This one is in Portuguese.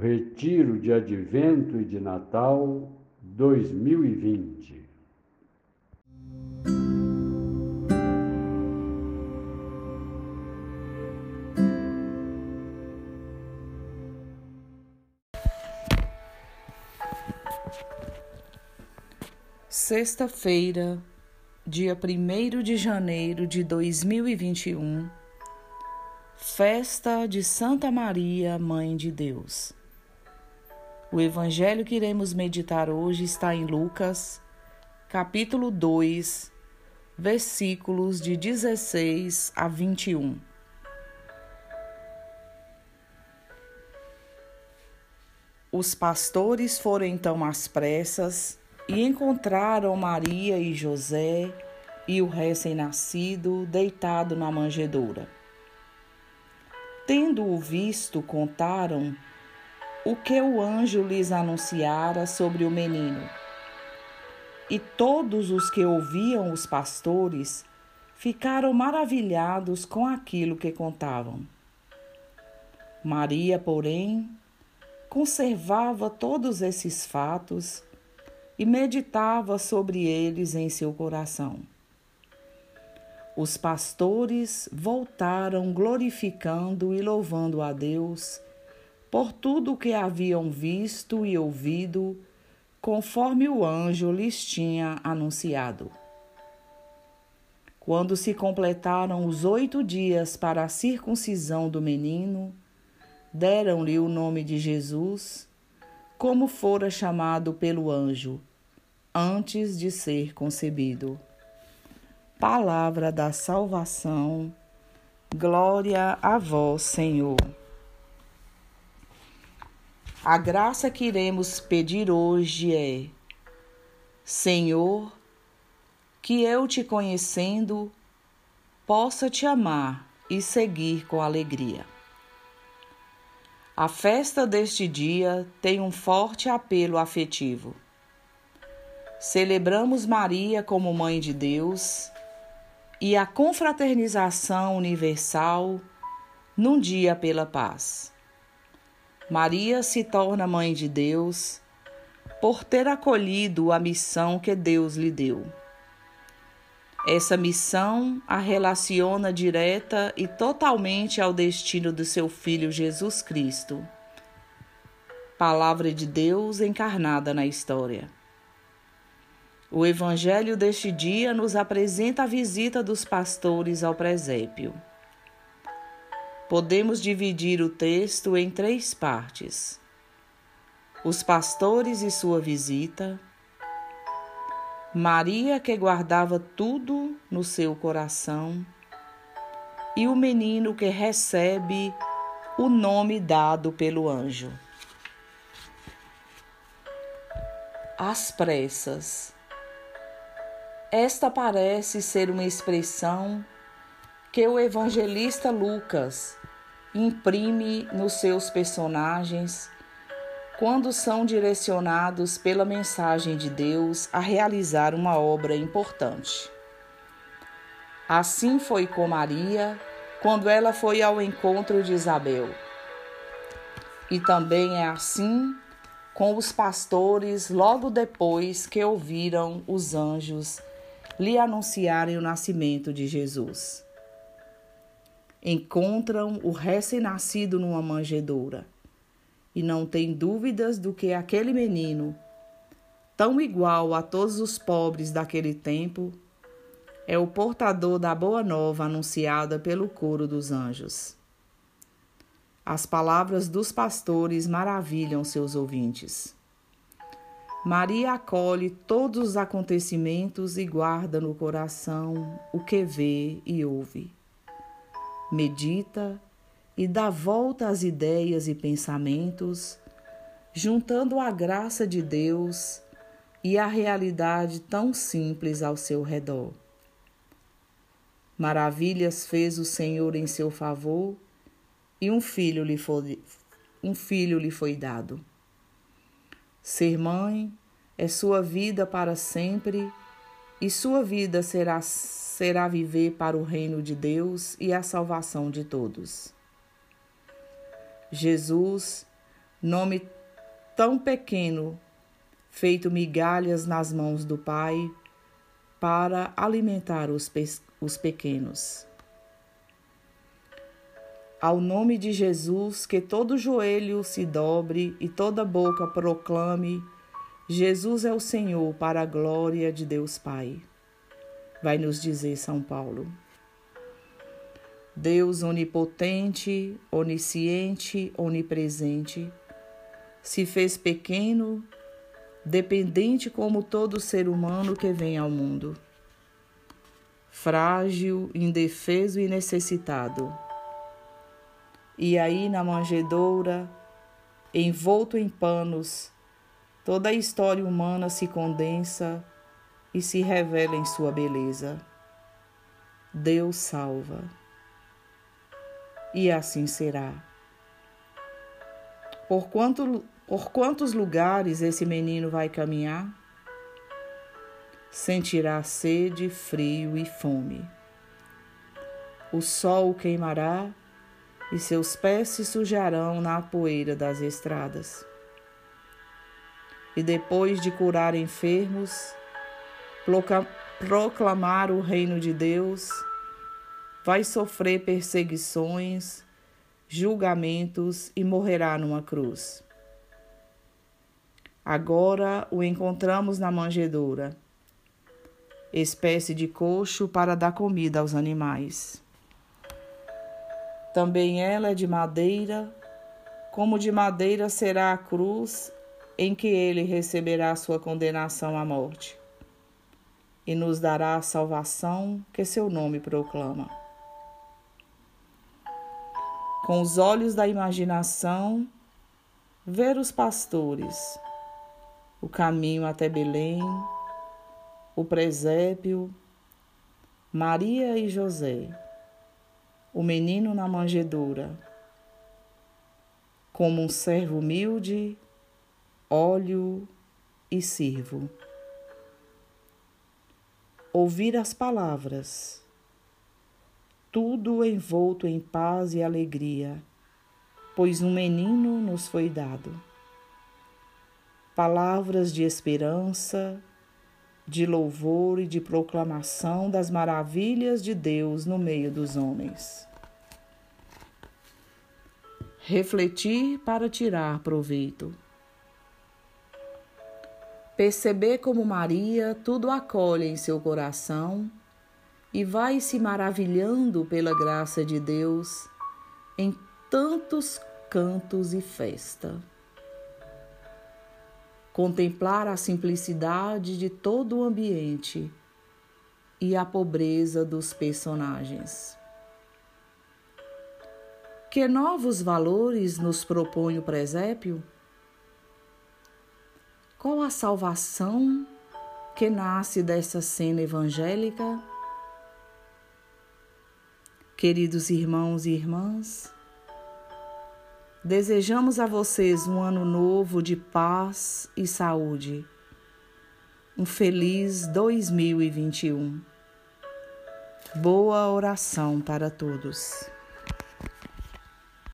Retiro de Advento e de Natal 2020. Sexta-feira, dia 1 de janeiro de 2021, festa de Santa Maria, Mãe de Deus. O evangelho que iremos meditar hoje está em Lucas, capítulo 2, versículos de 16 a 21. Os pastores foram então às pressas e encontraram Maria e José e o recém-nascido deitado na manjedoura. Tendo-o visto, contaram o que o anjo lhes anunciara sobre o menino. E todos os que ouviam os pastores ficaram maravilhados com aquilo que contavam. Maria, porém, conservava todos esses fatos e meditava sobre eles em seu coração. Os pastores voltaram glorificando e louvando a Deus por tudo o que haviam visto e ouvido, conforme o anjo lhes tinha anunciado. Quando se completaram os oito dias para a circuncisão do menino, deram-lhe o nome de Jesus, como fora chamado pelo anjo, antes de ser concebido. Palavra da salvação, glória a vós, Senhor. A graça que iremos pedir hoje é: Senhor, que eu te conhecendo possa te amar e seguir com alegria. A festa deste dia tem um forte apelo afetivo. Celebramos Maria como Mãe de Deus e a confraternização universal num dia pela paz. Maria se torna mãe de Deus por ter acolhido a missão que Deus lhe deu. Essa missão a relaciona direta e totalmente ao destino do seu filho Jesus Cristo, Palavra de Deus encarnada na história. O evangelho deste dia nos apresenta a visita dos pastores ao presépio. Podemos dividir o texto em três partes: os pastores e sua visita, Maria que guardava tudo no seu coração e o menino que recebe o nome dado pelo anjo. Às pressas. Esta parece ser uma expressão que o evangelista Lucas imprime nos seus personagens quando são direcionados pela mensagem de Deus a realizar uma obra importante. Assim foi com Maria quando ela foi ao encontro de Isabel. E também é assim com os pastores logo depois que ouviram os anjos lhe anunciarem o nascimento de Jesus encontram o recém-nascido numa manjedoura e não têm dúvidas do que aquele menino, tão igual a todos os pobres daquele tempo, é o portador da boa nova anunciada pelo coro dos anjos. As palavras dos pastores maravilham seus ouvintes. Maria acolhe todos os acontecimentos e guarda no coração o que vê e ouve medita e dá volta às ideias e pensamentos, juntando a graça de Deus e a realidade tão simples ao seu redor. Maravilhas fez o Senhor em seu favor e um filho lhe foi, um filho lhe foi dado. Ser mãe é sua vida para sempre e sua vida será será viver para o reino de Deus e a salvação de todos. Jesus nome tão pequeno, feito migalhas nas mãos do Pai, para alimentar os, pe os pequenos. Ao nome de Jesus, que todo joelho se dobre e toda boca proclame: Jesus é o Senhor, para a glória de Deus Pai. Vai nos dizer São Paulo. Deus onipotente, onisciente, onipresente, se fez pequeno, dependente como todo ser humano que vem ao mundo. Frágil, indefeso e necessitado e aí na manjedoura, envolto em panos, toda a história humana se condensa e se revela em sua beleza. Deus salva. E assim será. Por, quanto, por quantos lugares esse menino vai caminhar? Sentirá sede, frio e fome. O sol queimará e seus pés se sujarão na poeira das estradas. E depois de curar enfermos, proclamar o reino de Deus, vai sofrer perseguições, julgamentos e morrerá numa cruz. Agora o encontramos na manjedoura, espécie de coxo para dar comida aos animais. Também ela é de madeira, como de madeira será a cruz em que ele receberá sua condenação à morte, e nos dará a salvação que seu nome proclama. Com os olhos da imaginação, ver os pastores, o caminho até Belém, o presépio, Maria e José o menino na manjedoura. Como um servo humilde, olho e sirvo. Ouvir as palavras, tudo envolto em paz e alegria, pois um menino nos foi dado. Palavras de esperança, de louvor e de proclamação das maravilhas de Deus no meio dos homens. Refletir para tirar proveito. Perceber como Maria tudo acolhe em seu coração e vai se maravilhando pela graça de Deus em tantos cantos e festa contemplar a simplicidade de todo o ambiente e a pobreza dos personagens. Que novos valores nos propõe o presépio? Qual a salvação que nasce dessa cena evangélica? Queridos irmãos e irmãs, Desejamos a vocês um ano novo de paz e saúde. Um feliz 2021. Boa oração para todos.